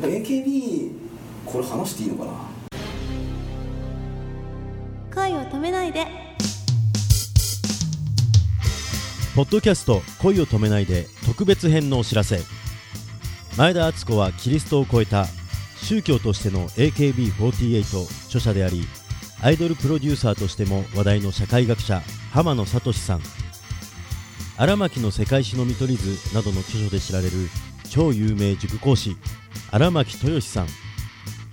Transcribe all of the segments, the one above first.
AKB これ話していいのかな？恋を止めないで。ポッドキャスト「恋を止めないで」特別編のお知らせ。前田敦子はキリストを超えた宗教としての AKB48 著者でありアイドルプロデューサーとしても話題の社会学者浜野聡さん。荒牧の世界史の見取り図などの著書で知られる超有名塾講師荒牧豊志さん。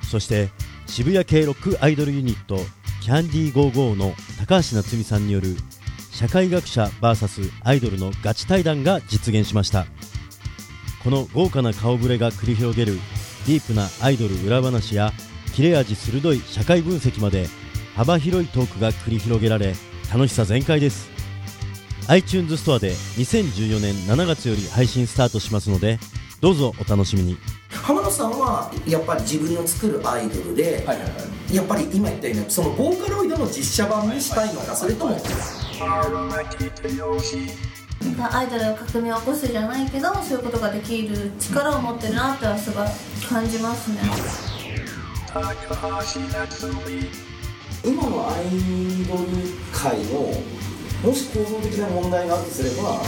そして渋谷系ロックアイドルユニットキャンディーゴーゴーの高橋夏実さんによる社会学者 VS アイドルのガチ対談が実現しました。この豪華な顔ぶれが繰り広げるディープなアイドル裏話や切れ味鋭い社会分析まで幅広いトークが繰り広げられ楽しさ全開です。iTunes ストアで2014年7月より配信スタートしますのでどうぞお楽しみに。浜野さんはやっぱり自分の作るアイドルで、はいはいはい。やっぱり今言ったようにそのボーカロイドの実写版にしたいのかそれともアイドルが革命を起こすじゃないけどそういうことができる力を持ってるなってはすごい感じますね。今のアイドル界のもし構造的な問題があるとすれば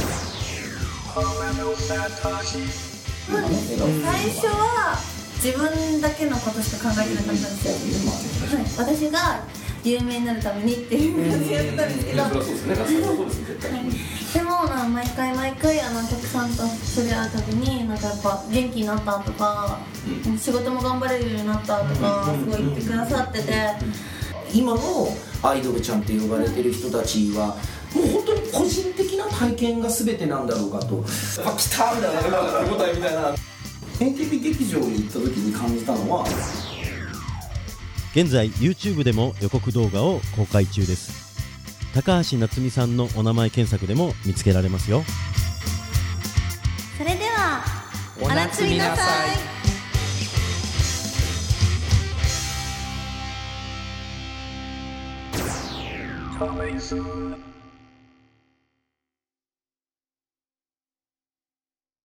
最初は自分だけのことしか考えてなかったんですよ、はい、私が有名になるためにっていう感じでやってたんですけど、そうですねそうです絶対でもな毎回毎回あのお客さんと触れ合うたびになんかやっぱ元気になったとか、仕事も頑張れるようになったとかすごい言ってくださってて、今のアイドルちゃんって呼ばれてる人たちはもう本当に個人的な体験が全てなんだろうかと。あ来たみたいな手応えみたいな。AKB 劇場に行った時に感じたのは。現在 YouTube でも予告動画を公開中です。高橋夏実さんのお名前検索でも見つけられますよ。それではお夏みなさい。Coming soon.